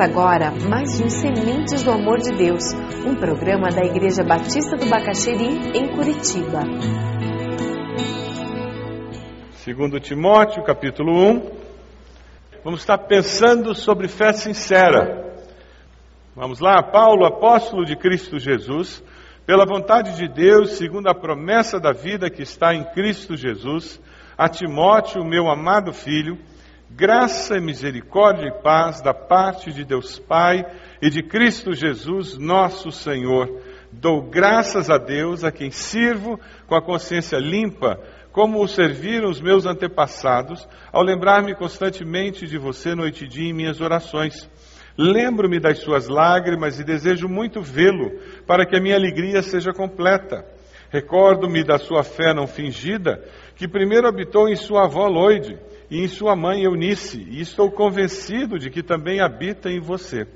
Agora mais um Sementes do Amor de Deus, um programa da Igreja Batista do Bacaxeri, em Curitiba. Segundo Timóteo, capítulo 1, vamos estar pensando sobre fé sincera. Vamos lá, Paulo, apóstolo de Cristo Jesus, pela vontade de Deus, segundo a promessa da vida que está em Cristo Jesus, a Timóteo, meu amado filho, graça misericórdia e paz da parte de Deus Pai e de Cristo Jesus, nosso Senhor. Dou graças a Deus a quem sirvo com a consciência limpa, como o serviram os meus antepassados, ao lembrar-me constantemente de você noite e dia em minhas orações. Lembro-me das suas lágrimas e desejo muito vê-lo, para que a minha alegria seja completa. Recordo-me da sua fé não fingida, que primeiro habitou em sua avó Loide e em sua mãe Eunice, e estou convencido de que também habita em você.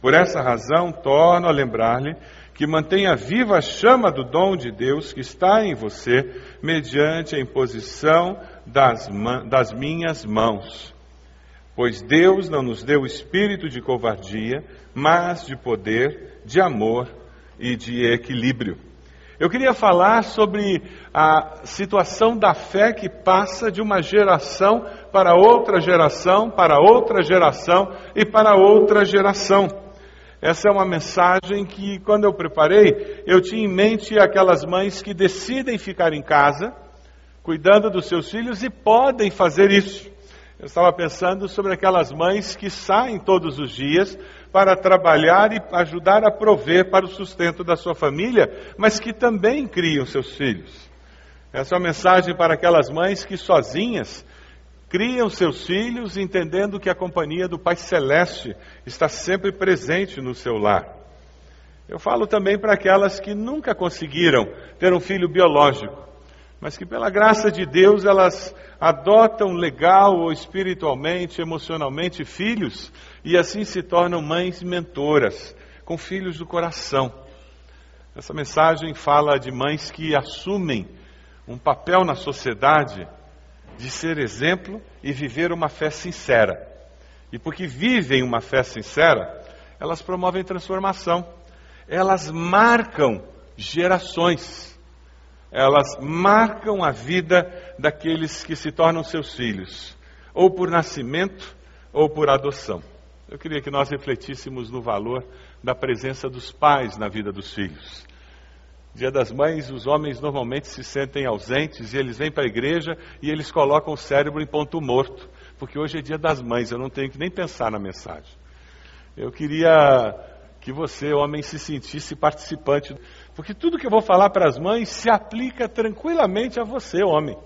Por essa razão, torno a lembrar-lhe que mantenha viva a chama do dom de Deus que está em você, mediante a imposição das, das minhas mãos. Pois Deus não nos deu espírito de covardia, mas de poder, de amor e de equilíbrio. Eu queria falar sobre a situação da fé que passa de uma geração para outra geração, para outra geração e para outra geração. Essa é uma mensagem que, quando eu preparei, eu tinha em mente aquelas mães que decidem ficar em casa, cuidando dos seus filhos e podem fazer isso. Eu estava pensando sobre aquelas mães que saem todos os dias para trabalhar e ajudar a prover para o sustento da sua família, mas que também criam seus filhos. Essa é uma mensagem para aquelas mães que sozinhas criam seus filhos, entendendo que a companhia do Pai Celeste está sempre presente no seu lar. Eu falo também para aquelas que nunca conseguiram ter um filho biológico, mas que pela graça de Deus elas adotam legal ou espiritualmente, emocionalmente filhos e assim se tornam mães mentoras, com filhos do coração. Essa mensagem fala de mães que assumem um papel na sociedade de ser exemplo e viver uma fé sincera. E porque vivem uma fé sincera, elas promovem transformação. Elas marcam gerações elas marcam a vida daqueles que se tornam seus filhos, ou por nascimento ou por adoção. Eu queria que nós refletíssemos no valor da presença dos pais na vida dos filhos. Dia das Mães, os homens normalmente se sentem ausentes e eles vêm para a igreja e eles colocam o cérebro em ponto morto, porque hoje é Dia das Mães, eu não tenho que nem pensar na mensagem. Eu queria que você, homem, se sentisse participante porque tudo que eu vou falar para as mães se aplica tranquilamente a você, homem,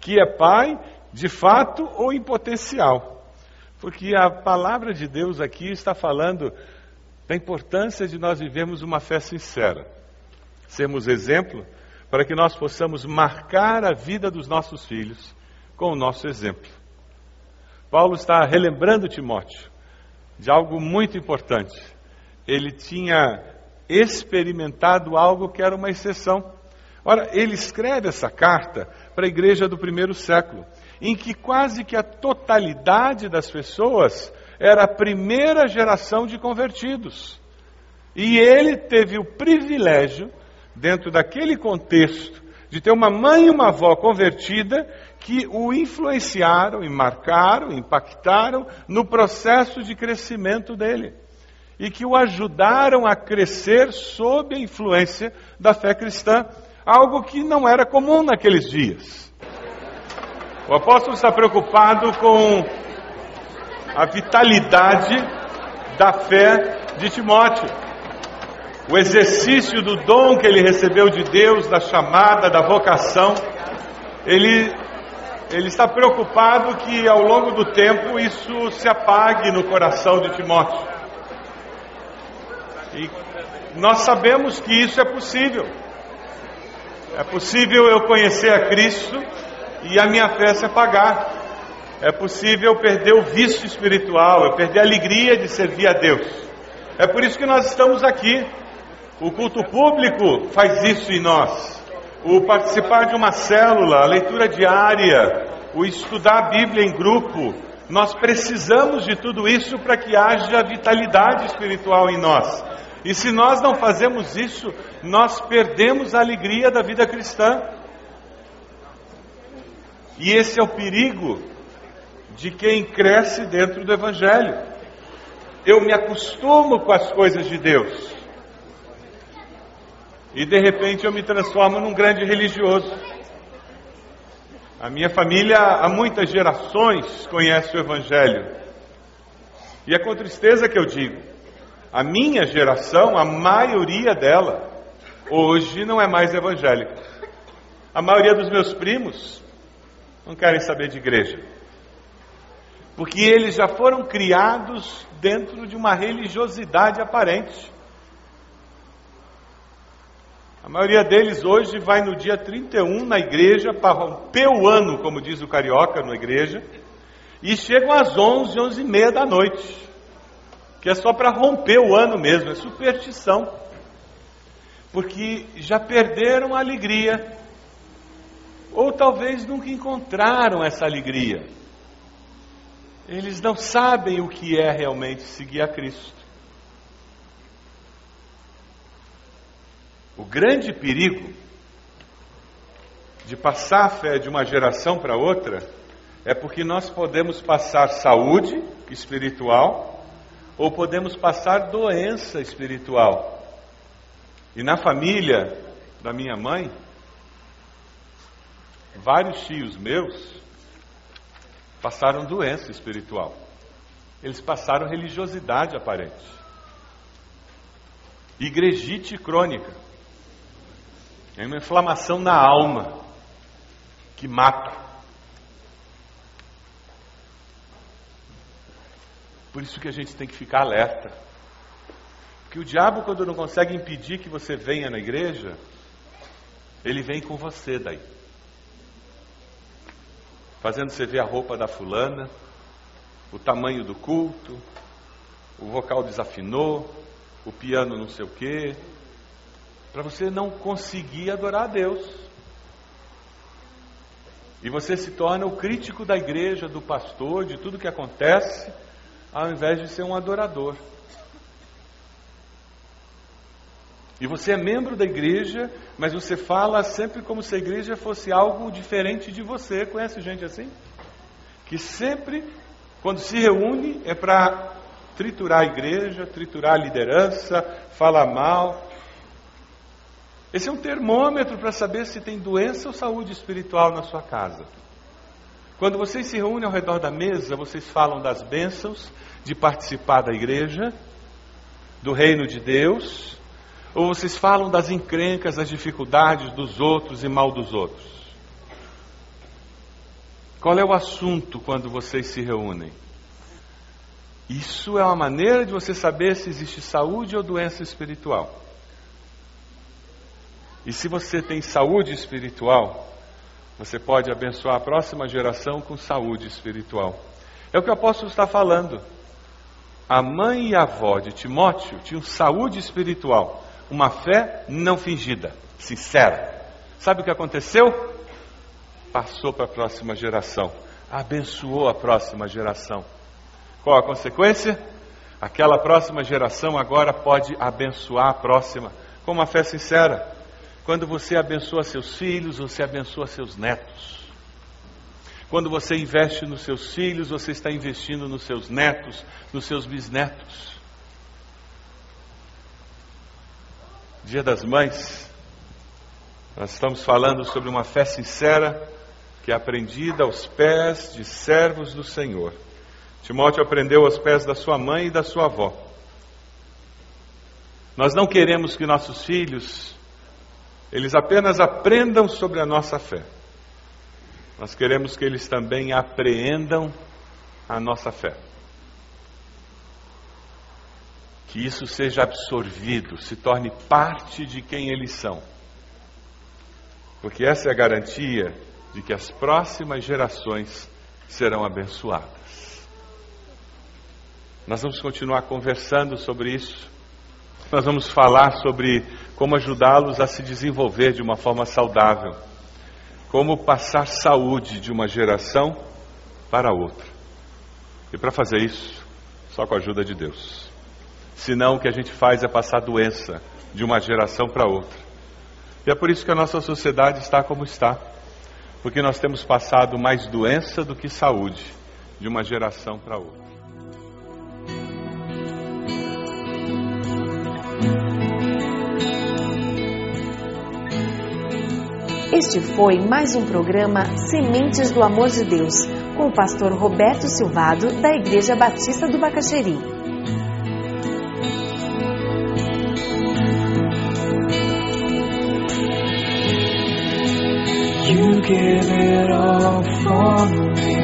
que é pai de fato ou em potencial. Porque a palavra de Deus aqui está falando da importância de nós vivermos uma fé sincera, sermos exemplo para que nós possamos marcar a vida dos nossos filhos com o nosso exemplo. Paulo está relembrando Timóteo de algo muito importante. Ele tinha experimentado algo que era uma exceção. Ora, ele escreve essa carta para a igreja do primeiro século, em que quase que a totalidade das pessoas era a primeira geração de convertidos. E ele teve o privilégio, dentro daquele contexto, de ter uma mãe e uma avó convertida que o influenciaram e marcaram, impactaram no processo de crescimento dele e que o ajudaram a crescer sob a influência da fé cristã, algo que não era comum naqueles dias. O apóstolo está preocupado com a vitalidade da fé de Timóteo, o exercício do dom que ele recebeu de Deus, da chamada, da vocação. Ele, ele está preocupado que ao longo do tempo isso se apague no coração de Timóteo. E nós sabemos que isso é possível. É possível eu conhecer a Cristo e a minha fé se apagar. É possível eu perder o vício espiritual, eu perder a alegria de servir a Deus. É por isso que nós estamos aqui. O culto público faz isso em nós. O participar de uma célula, a leitura diária, o estudar a Bíblia em grupo, Nós precisamos de tudo isso para que haja vitalidade espiritual em nós. E se nós não fazemos isso, nós perdemos a alegria da vida cristã. E esse é o perigo de quem cresce dentro do Evangelho. Eu me acostumo com as coisas de Deus. E de repente eu me transformo num grande religioso. A minha família há muitas gerações conhece o Evangelho. E é com tristeza que eu digo: a minha geração, a maioria dela, hoje não é mais evangélica. A maioria dos meus primos não querem saber de igreja. Porque eles já foram criados dentro de uma religiosidade aparente. A maioria deles hoje vai no dia 31 na igreja para romper o ano, como diz o carioca na igreja, e chegam às 11, 11 e meia da noite, que é só para romper o ano mesmo, é superstição, porque já perderam a alegria, ou talvez nunca encontraram essa alegria. Eles não sabem o que é realmente seguir a Cristo. O grande perigo de passar a fé de uma geração para outra é porque nós podemos passar saúde espiritual ou podemos passar doença espiritual. E na família da minha mãe, vários tios meus passaram doença espiritual. Eles passaram religiosidade aparente. Igrejite crônica. É uma inflamação na alma que mata. Por isso que a gente tem que ficar alerta. Porque o diabo, quando não consegue impedir que você venha na igreja, ele vem com você daí. Fazendo você ver a roupa da fulana, o tamanho do culto, o vocal desafinou, o piano não sei o quê, para você não conseguir adorar a Deus. E você se torna o crítico da igreja, do pastor, de tudo que acontece, ao invés de ser um adorador. E você é membro da igreja, mas você fala sempre como se a igreja fosse algo diferente de você. Conhece gente assim? Que sempre, quando se reúne, é para triturar a igreja, triturar a liderança, falar mal. Esse é um termômetro para saber se tem doença ou saúde espiritual na sua casa. Quando vocês se reúnem ao redor da mesa, vocês falam das bênçãos de participar da igreja, do reino de Deus, ou vocês falam das encrencas, das dificuldades dos outros e mal dos outros? Qual é o assunto quando vocês se reúnem? Isso é uma maneira de você saber se existe saúde ou doença espiritual. E se você tem saúde espiritual, você pode abençoar a próxima geração com saúde espiritual. É o que o apóstolo está falando. A mãe e a avó de Timóteo tinham saúde espiritual, uma fé não fingida, sincera. Sabe o que aconteceu? Passou para a próxima geração, abençoou a próxima geração. Qual a consequência? Aquela próxima geração agora pode abençoar a próxima com uma fé sincera. Quando você abençoa seus filhos, você abençoa seus netos. Quando você investe nos seus filhos, você está investindo nos seus netos, nos seus bisnetos. Dia das Mães, nós estamos falando sobre uma fé sincera que é aprendida aos pés de servos do Senhor. Timóteo aprendeu aos pés da sua mãe e da sua avó. Nós não queremos que nossos filhos eles apenas aprendam sobre a nossa fé. Nós queremos que eles também apreendam a nossa fé. Que isso seja absorvido, se torne parte de quem eles são. Porque essa é a garantia de que as próximas gerações serão abençoadas. Nós vamos continuar conversando sobre isso. Nós vamos falar sobre como ajudá-los a se desenvolver de uma forma saudável, como passar saúde de uma geração para outra. E para fazer isso, só com a ajuda de Deus. Senão o que a gente faz é passar doença de uma geração para outra. E é por isso que a nossa sociedade está como está. Porque nós temos passado mais doença do que saúde de uma geração para outra. Este foi mais um programa Sementes do Amor de Deus, com o pastor Roberto Silvado, da Igreja Batista do Bacaxeri. You give it all for me.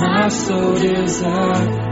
My soul desire,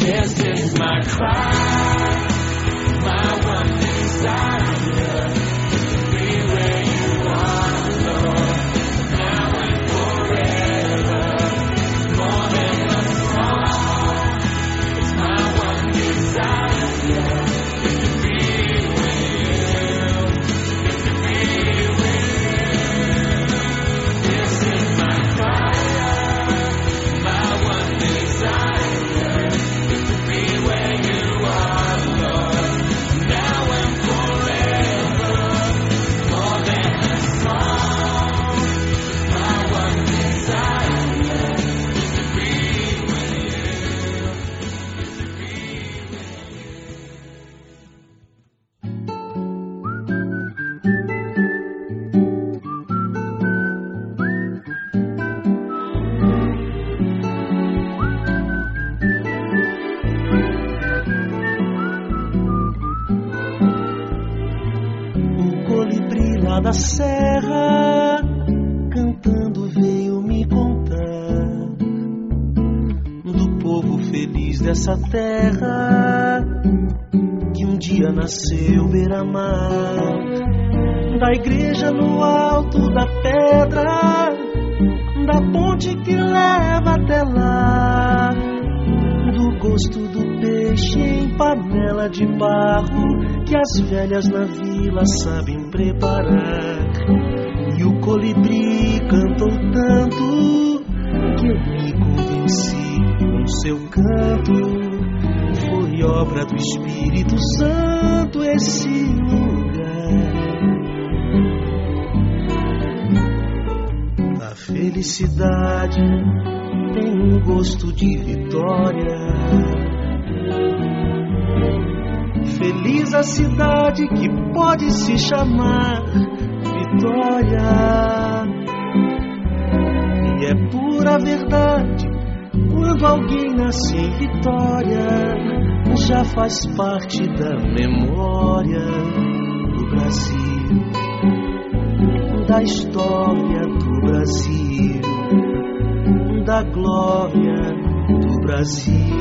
This is my cry, da serra, cantando veio me contar do povo feliz dessa terra que um dia nasceu beira-mar, da igreja no alto da pedra, da ponte que leva até lá, do gosto do peixe em panela de barro que as velhas na vila sabem preparar. E o colibri cantou tanto que eu me convenci com seu canto. Foi obra do Espírito Santo esse lugar. A felicidade tem um gosto de vitória. Feliz a cidade que pode se chamar Vitória. E é pura verdade quando alguém nasce em Vitória, já faz parte da memória do Brasil, da história do Brasil, da glória do Brasil.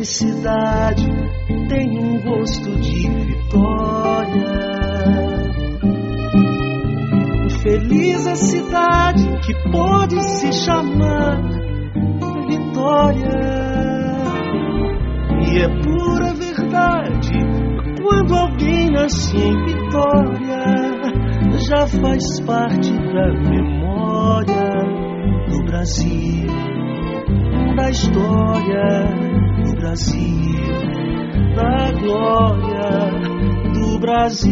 Felicidade tem um gosto de vitória. Feliz a cidade que pode se chamar Vitória. E é pura verdade quando alguém nasce em Vitória, já faz parte da memória do Brasil, da história Brasil, da glória do Brasil.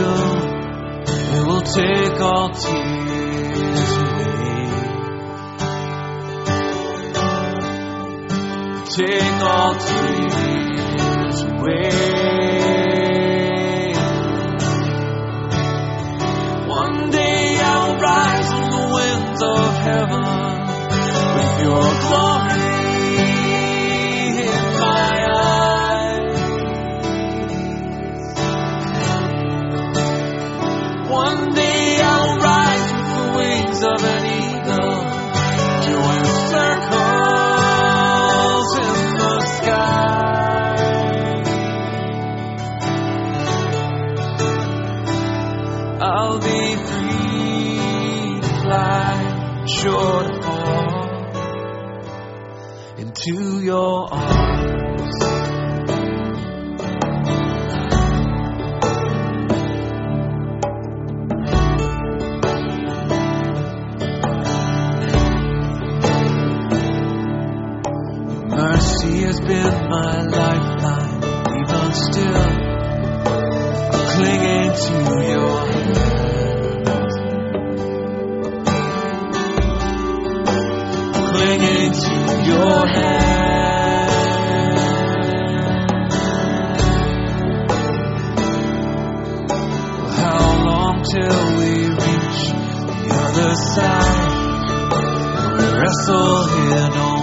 still, it will take all tears away. Take all tears away. your arms. Till we reach the other side. We wrestle here,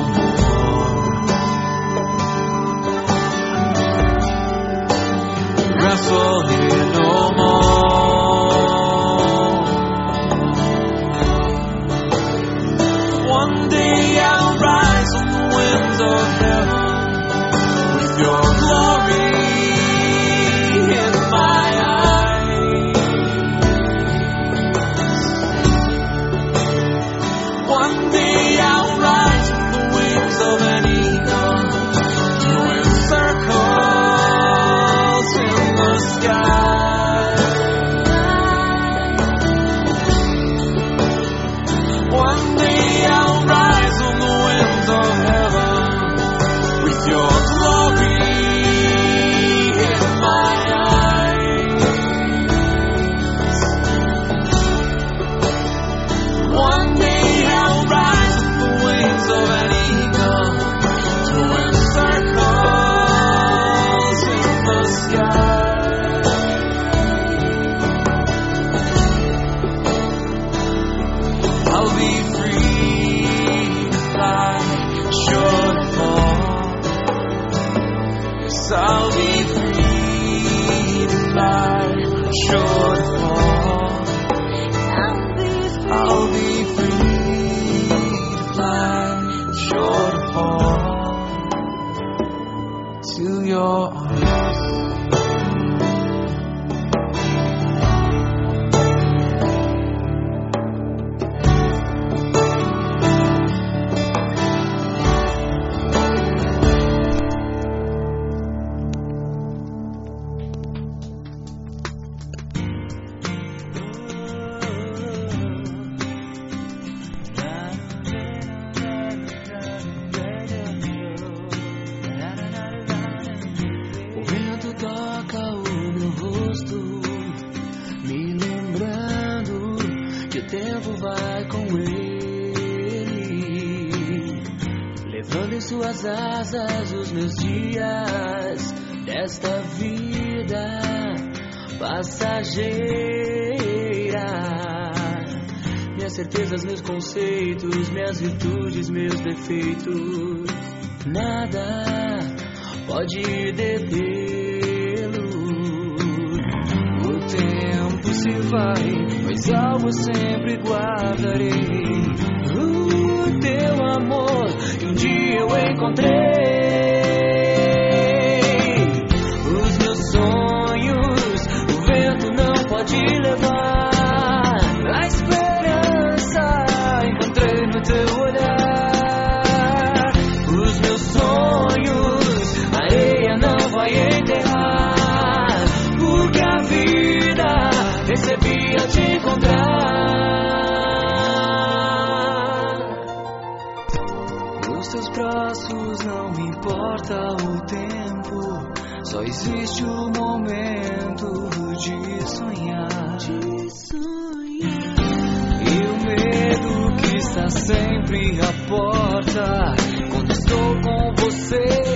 minhas certezas, meus conceitos, minhas virtudes, meus defeitos. Nada pode detê-lo. O tempo se vai, mas algo sempre guardarei. O teu amor que um dia eu encontrei. Importa o tempo, só existe o momento de sonhar. E o medo que está sempre à porta, quando estou com você,